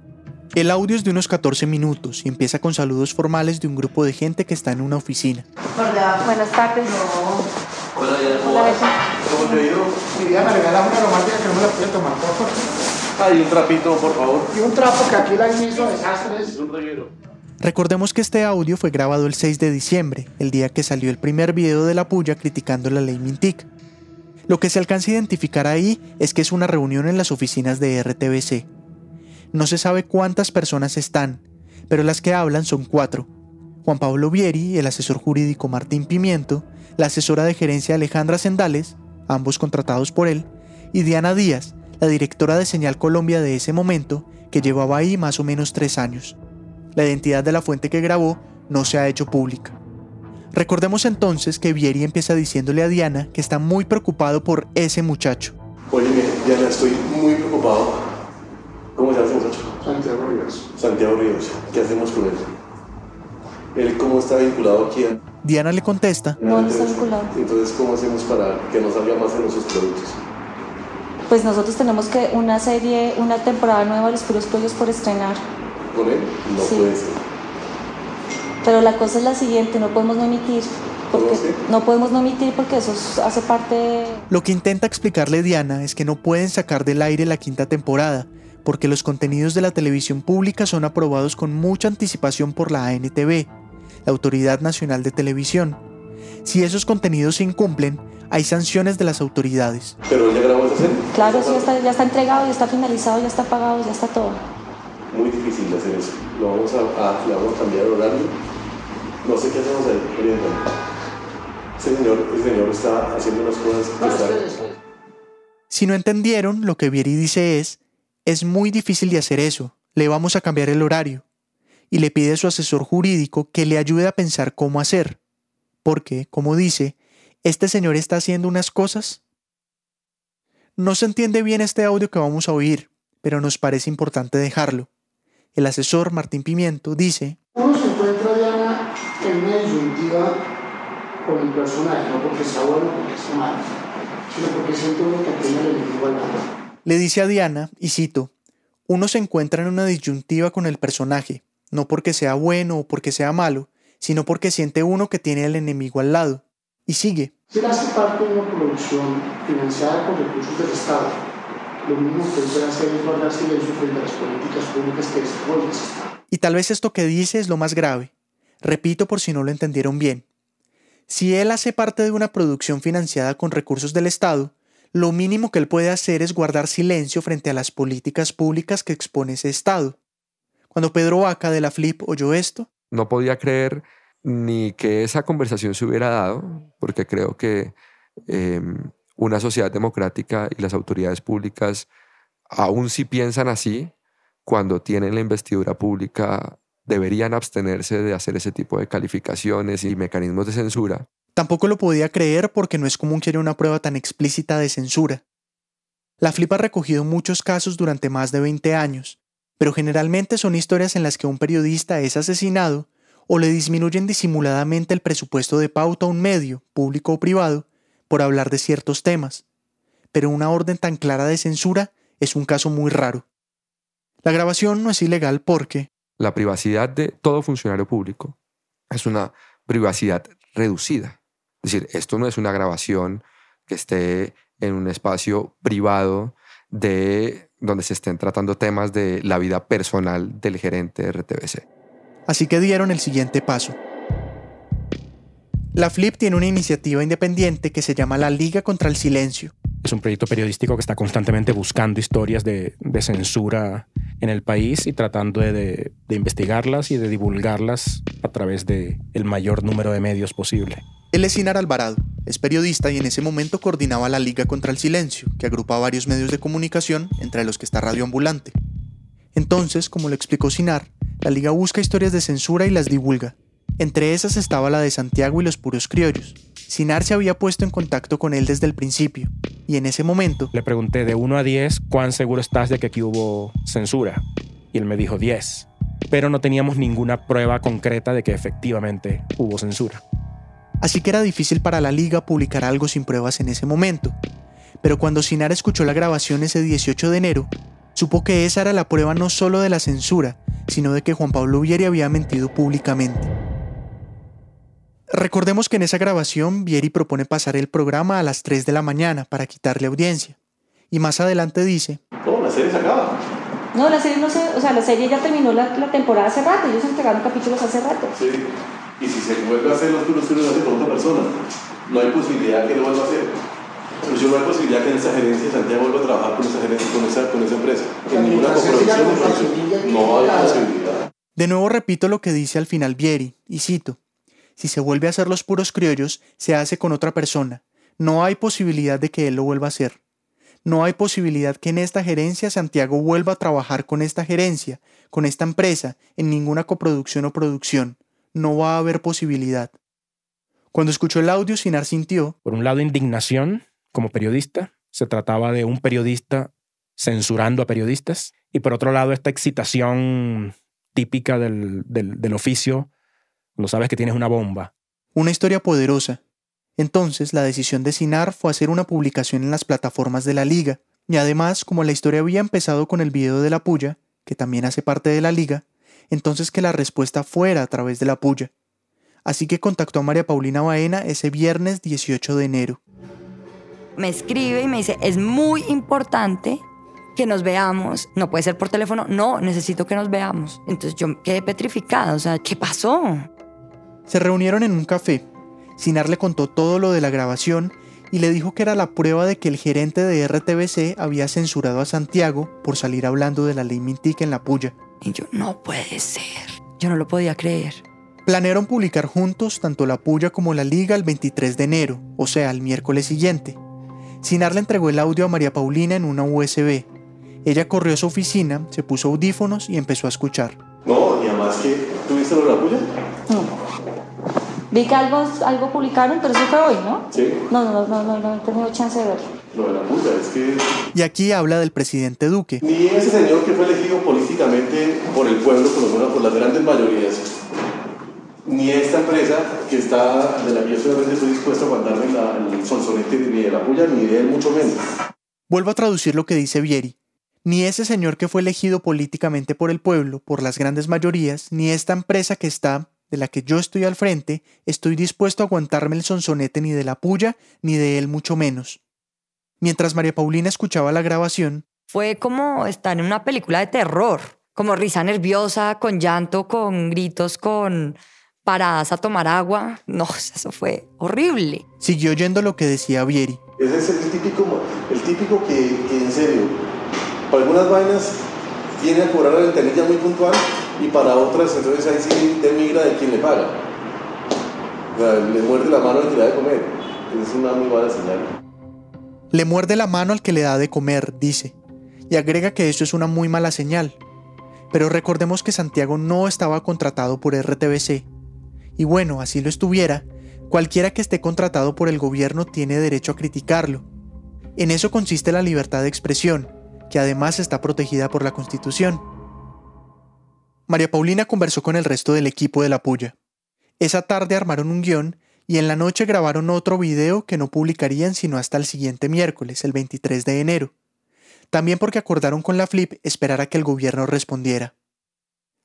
El audio es de unos 14 minutos y empieza con saludos formales de un grupo de gente que está en una oficina. Hola, buenas tardes. Hola, Hola, ¿Cómo te ha ido? Quería me una aromática que no me la pude tomar, por favor. Ah, un trapito, por favor. Y un trapo que aquí la hizo desastres. Un reguero. Recordemos que este audio fue grabado el 6 de diciembre, el día que salió el primer video de la puya criticando la ley Mintic. Lo que se alcanza a identificar ahí es que es una reunión en las oficinas de RTBC. No se sabe cuántas personas están, pero las que hablan son cuatro. Juan Pablo Vieri, el asesor jurídico Martín Pimiento, la asesora de gerencia Alejandra Sendales, ambos contratados por él, y Diana Díaz, la directora de Señal Colombia de ese momento, que llevaba ahí más o menos tres años. La identidad de la fuente que grabó no se ha hecho pública. Recordemos entonces que Vieri empieza diciéndole a Diana que está muy preocupado por ese muchacho. Oye, Diana, estoy muy preocupado ¿Cómo se llama muchacho? Santiago Ríos. Santiago Ríos. ¿Qué hacemos con él? ¿Él cómo está vinculado aquí? Diana le contesta. No, no está vinculado. Entonces, ¿cómo hacemos para que nos salga más en nuestros productos? Pues nosotros tenemos que una serie, una temporada nueva de los puros pollos por estrenar. ¿Con él? No puede ser. Pero la cosa es la siguiente, no podemos no emitir. Porque no podemos no emitir porque eso hace parte... Lo que intenta explicarle Diana es que no pueden sacar del aire la quinta temporada, porque los contenidos de la televisión pública son aprobados con mucha anticipación por la ANTV, la Autoridad Nacional de Televisión. Si esos contenidos se incumplen, hay sanciones de las autoridades. ¿Pero ya grabó esa serie? Claro, sí, ya está, ya está entregado, ya está finalizado, ya está pagado, ya está todo. Muy difícil hacer eso. Lo vamos a, le vamos a cambiar el horario. No sé qué hacemos ahí, Ese señor, ese señor está haciendo unas cosas que Si no entendieron, lo que Vieri dice es es muy difícil de hacer eso, le vamos a cambiar el horario. Y le pide a su asesor jurídico que le ayude a pensar cómo hacer. Porque, como dice, este señor está haciendo unas cosas. No se entiende bien este audio que vamos a oír, pero nos parece importante dejarlo. El asesor Martín Pimiento dice: Uno se encuentra, Diana, en una disyuntiva con el personaje, no porque sea bueno o porque sea malo, sino porque siente uno que tiene al. Le dice a Diana, y cito, uno se encuentra en una disyuntiva con el personaje, no porque sea bueno o porque sea malo, sino porque siente uno que tiene al enemigo al lado. Y sigue. Si hace parte de una producción financiada con recursos del Estado, lo mismo que hacer es guardar silencio frente a las políticas públicas que desarrolla Y tal vez esto que dice es lo más grave. Repito por si no lo entendieron bien. Si él hace parte de una producción financiada con recursos del Estado, lo mínimo que él puede hacer es guardar silencio frente a las políticas públicas que expone ese Estado. Cuando Pedro Vaca de la Flip oyó esto, no podía creer ni que esa conversación se hubiera dado, porque creo que em, una sociedad democrática y las autoridades públicas aún si piensan así, cuando tienen la investidura pública, deberían abstenerse de hacer ese tipo de calificaciones y mecanismos de censura. Tampoco lo podía creer porque no es común que haya una prueba tan explícita de censura. La Flip ha recogido muchos casos durante más de 20 años, pero generalmente son historias en las que un periodista es asesinado o le disminuyen disimuladamente el presupuesto de pauta a un medio, público o privado, por hablar de ciertos temas. Pero una orden tan clara de censura es un caso muy raro. La grabación no es ilegal porque... La privacidad de todo funcionario público es una privacidad reducida. Es decir, esto no es una grabación que esté en un espacio privado de donde se estén tratando temas de la vida personal del gerente de RTBC. Así que dieron el siguiente paso. La Flip tiene una iniciativa independiente que se llama la Liga contra el Silencio. Es un proyecto periodístico que está constantemente buscando historias de, censura en el país y tratando de, investigarlas y de divulgarlas a través del el mayor número de medios posible. Él es Sinar Alvarado, es periodista y en ese momento coordinaba la Liga contra el Silencio, que agrupa varios medios de comunicación, entre los que está Radio Ambulante. Entonces, como lo explicó Sinar, la Liga busca historias de censura y las divulga, entre esas estaba la de Santiago y los puros criollos. Sinar se había puesto en contacto con él desde el principio, y en ese momento... Le pregunté de 1 a 10 cuán seguro estás de que aquí hubo censura, y él me dijo 10, pero no teníamos ninguna prueba concreta de que efectivamente hubo censura. Así que era difícil para la liga publicar algo sin pruebas en ese momento. Pero cuando Sinar escuchó la grabación ese 18 de enero, supo que esa era la prueba no solo de la censura, sino de que Juan Pablo Vieri había mentido públicamente. Recordemos que en esa grabación Vieri propone pasar el programa a las 3 de la mañana para quitarle audiencia. Y más adelante dice... La. No, la serie no se... O sea, la serie ya terminó la, temporada hace rato. Ellos entregaron capítulos hace rato. Sí. Y si se vuelve a hacer los turnos, lo hace con otra persona. No hay posibilidad que lo vuelva a hacer. Pero yo no hay posibilidad que en esa gerencia Santiago vuelva a trabajar con esa gerencia, con esa, con esa empresa. En ninguna coproducción no hay posibilidad. De nuevo repito lo que dice al final Vieri, y cito si se vuelve a hacer los puros criollos, se hace con otra persona. No hay posibilidad de que él lo vuelva a hacer. No hay posibilidad que en esta gerencia Santiago vuelva a trabajar con esta gerencia, con esta empresa, en ninguna coproducción o producción. No va a haber posibilidad. Cuando escuchó el audio, Sinar sintió. Por un lado, indignación como periodista. Se trataba de un periodista censurando a periodistas. Y por otro lado, esta excitación típica del, del, del oficio no sabes que tienes una bomba. Una historia poderosa. Entonces, la decisión de Sinar fue hacer una publicación en las plataformas de la liga, y además, como la historia había empezado con el video de la puya, que también hace parte de la liga, entonces que la respuesta fuera a través de la puya. Así que contactó a María Paulina Baena ese viernes 18 de enero. Me escribe y me dice, es muy importante que nos veamos. No puede ser por teléfono, no, necesito que nos veamos. Entonces yo quedé petrificada, o sea, ¿qué pasó? Se reunieron en un café. Sinar le contó todo lo de la grabación y le dijo que era la prueba de que el gerente de RTBC había censurado a Santiago por salir hablando de la ley Mintic en la puya. Y yo, no puede ser. Yo no lo podía creer. Planearon publicar juntos tanto la puya como la liga el 23 de enero, o sea, el miércoles siguiente. Sinar le entregó el audio a María Paulina en una USB. Ella corrió a su oficina, se puso audífonos y empezó a escuchar. No, y además que, ¿tuviste lo de la puya? No. Vi que algo, algo publicaron, pero eso fue hoy, ¿no? Sí. No, no, no, no, no, he tenido chance de verlo. Lo de la puta, es que... Y aquí habla del presidente Duque. Ni ese señor que fue elegido políticamente por el pueblo, por, lo menos por las grandes mayorías, ni esta empresa que está, de la que yo estoy dispuesto a aguantarme el sonsonete ni de la puya, ni de él mucho menos. Vuelvo a traducir lo que dice Vieri. Ni ese señor que fue elegido políticamente por el pueblo, por las grandes mayorías, ni esta empresa que está de la que yo estoy al frente, estoy dispuesto a aguantarme el sonsonete ni de la puya, ni de él mucho menos. Mientras María Paulina escuchaba la grabación, fue como estar en una película de terror, como risa nerviosa, con llanto, con gritos, con paradas a tomar agua. No, eso fue horrible. Siguió oyendo lo que decía Vieri. Ese es el típico, el típico que, que en serio, para algunas vainas viene a cobrar la ventanilla muy puntual y para otras entonces ahí sí te migra de quien le paga. le muerde la mano al que le da de comer. Es una muy mala señal. Le muerde la mano al que le da de comer, dice, y agrega que eso es una muy mala señal. Pero recordemos que Santiago no estaba contratado por RTBC. Y bueno, así lo estuviera, cualquiera que esté contratado por el gobierno tiene derecho a criticarlo. En eso consiste la libertad de expresión, que además está protegida por la Constitución. María Paulina conversó con el resto del equipo de la puya. Esa tarde armaron un guion y en la noche grabaron otro video que no publicarían sino hasta el siguiente miércoles, el 23 de enero. También porque acordaron con la Flip esperar a que el gobierno respondiera.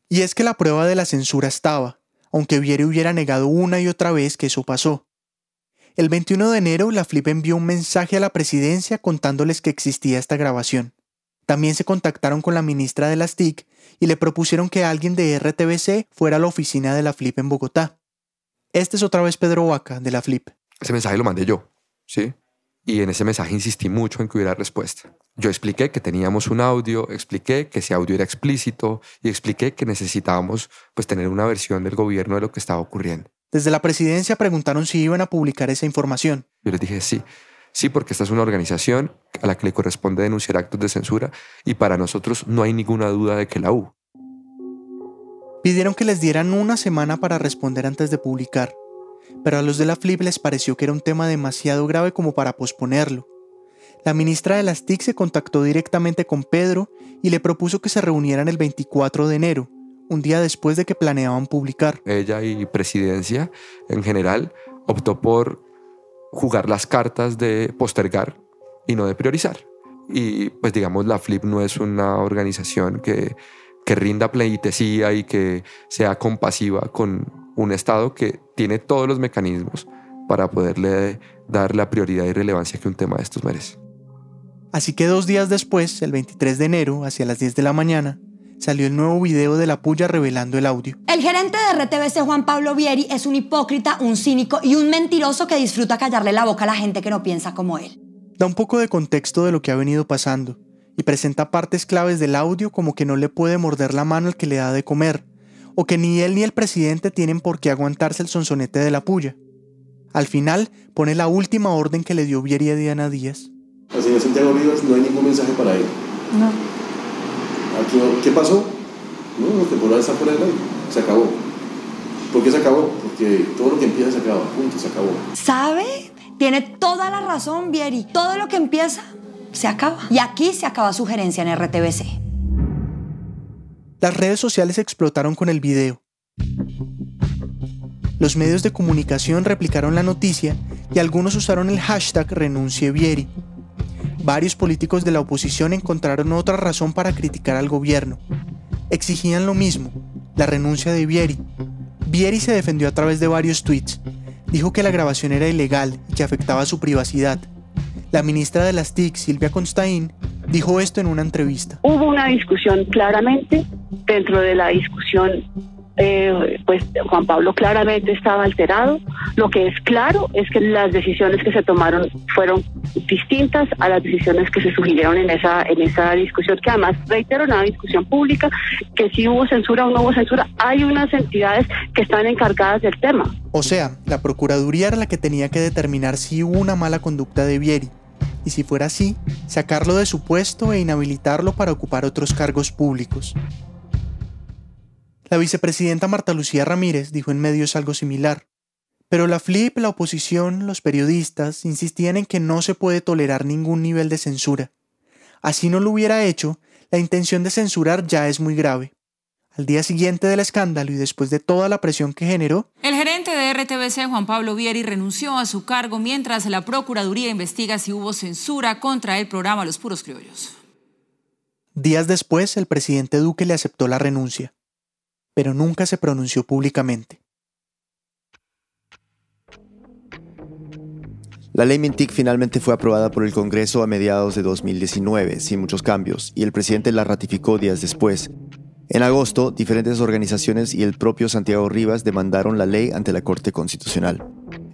Y es que la prueba de la censura estaba, aunque Vieri hubiera negado una y otra vez que eso pasó. El 21 de enero, la Flip envió un mensaje a la presidencia contándoles que existía esta grabación. También se contactaron con la ministra de las TIC y le propusieron que alguien de RTBC fuera a la oficina de la Flip en Bogotá. Este es otra vez Pedro Vaca, de la Flip. Ese mensaje lo mandé yo, ¿sí? Y en ese mensaje insistí mucho en que hubiera respuesta. Yo expliqué que teníamos un audio, expliqué que ese audio era explícito y expliqué que necesitábamos pues tener una versión del gobierno de lo que estaba ocurriendo. Desde la presidencia preguntaron si iban a publicar esa información. Yo les dije sí, sí, porque esta es una organización a la que le corresponde denunciar actos de censura y para nosotros no hay ninguna duda de que la hubo. Pidieron que les dieran una semana para responder antes de publicar, pero a los de la Flip les pareció que era un tema demasiado grave como para posponerlo. La ministra de las TIC se contactó directamente con Pedro y le propuso que se reunieran el 24 de enero, un día después de que planeaban publicar. Ella y presidencia en general optó por jugar las cartas de postergar y no de priorizar. Y pues digamos, la Flip no es una organización que que rinda pleitesía y que sea compasiva con un Estado que tiene todos los mecanismos para poderle dar la prioridad y relevancia que un tema de estos merece. Así que dos días después, el 23 de enero, hacia las 10 de la mañana, salió el nuevo video de la puya revelando el audio. El gerente de RTBC, Juan Pablo Vieri, es un hipócrita, un cínico y un mentiroso que disfruta callarle la boca a la gente que no piensa como él. Da un poco de contexto de lo que ha venido pasando y presenta partes claves del audio como que no le puede morder la mano al que le da de comer, o que ni él ni el presidente tienen por qué aguantarse el sonsonete de la puya. Al final pone la última orden que le dio Vieri a Diana Díaz. Al señor Santiago Rivas no hay ningún mensaje para él. No. Aquí ¿Qué pasó? No, la temporada está fuera del aire. Se acabó. ¿Por qué se acabó? Porque todo lo que empieza se acaba. Punto, se acabó. ¿Sabe? Tiene toda la razón, Vieri. Todo lo que empieza se acaba. Y aquí se acaba su gerencia en RTBC. Las redes sociales explotaron con el video. Los medios de comunicación replicaron la noticia y algunos usaron el hashtag renuncievieri. Varios políticos de la oposición encontraron otra razón para criticar al gobierno. Exigían lo mismo, la renuncia de Vieri. Vieri se defendió a través de varios tweets. Dijo que la grabación era ilegal y que afectaba su privacidad. La ministra de las TIC, Silvia Constaín, dijo esto en una entrevista. Hubo una discusión claramente, dentro de la discusión eh, pues Juan Pablo claramente estaba alterado. Lo que es claro es que las decisiones que se tomaron fueron distintas a las decisiones que se sugirieron en esa en esa discusión, que además reitero una discusión pública, que si hubo censura o no hubo censura, hay unas entidades que están encargadas del tema. O sea, la Procuraduría era la que tenía que determinar si hubo una mala conducta de Vieri y si fuera así, sacarlo de su puesto e inhabilitarlo para ocupar otros cargos públicos. La vicepresidenta Marta Lucía Ramírez dijo en medios algo similar, pero la FLIP, la oposición, los periodistas insistían en que no se puede tolerar ningún nivel de censura. Así no lo hubiera hecho, la intención de censurar ya es muy grave. Al día siguiente del escándalo y después de toda la presión que generó, el gerente de RTBC, Juan Pablo Vieri, renunció a su cargo mientras la Procuraduría investiga si hubo censura contra el programa Los Puros Criollos. Días después, el presidente Duque le aceptó la renuncia, pero nunca se pronunció públicamente. La ley Mintic finalmente fue aprobada por el Congreso a mediados de 2019, sin muchos cambios, y el presidente la ratificó días después, en agosto, diferentes organizaciones y el propio Santiago Rivas demandaron la ley ante la Corte Constitucional.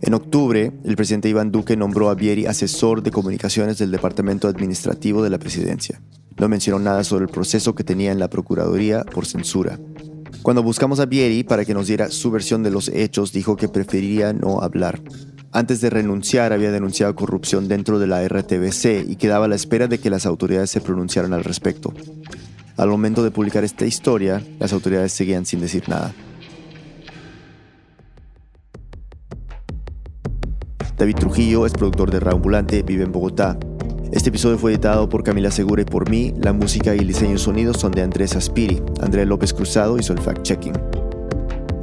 En octubre, el presidente Iván Duque nombró a Vieri asesor de comunicaciones del Departamento Administrativo de la Presidencia. No mencionó nada sobre el proceso que tenía en la Procuraduría por censura. Cuando buscamos a Vieri para que nos diera su versión de los hechos, dijo que preferiría no hablar. Antes de renunciar había denunciado corrupción dentro de la RTBC y quedaba a la espera de que las autoridades se pronunciaran al respecto. Al momento de publicar esta historia, las autoridades seguían sin decir nada. David Trujillo es productor de Raambulante, vive en Bogotá. Este episodio fue editado por Camila Segura y por mí. La música y el diseño son de Andrés Aspiri. Andrea López Cruzado hizo el fact-checking.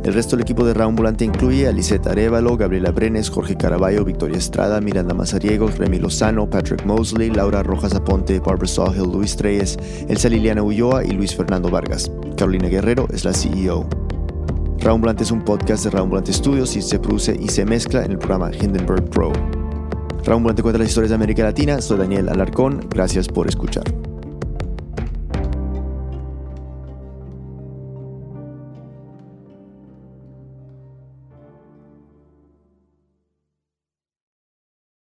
El resto del equipo de Raúl incluye a Lisette Arevalo, Gabriela Brenes, Jorge Caraballo, Victoria Estrada, Miranda Mazariegos, Remy Lozano, Patrick Mosley, Laura Rojas Aponte, Barbara Sawhill, Luis Treyes, Elsa Liliana Ulloa y Luis Fernando Vargas. Carolina Guerrero es la CEO. Raúl es un podcast de Raúl Studios y se produce y se mezcla en el programa Hindenburg Pro. Raúl cuenta las historias de América Latina. Soy Daniel Alarcón. Gracias por escuchar.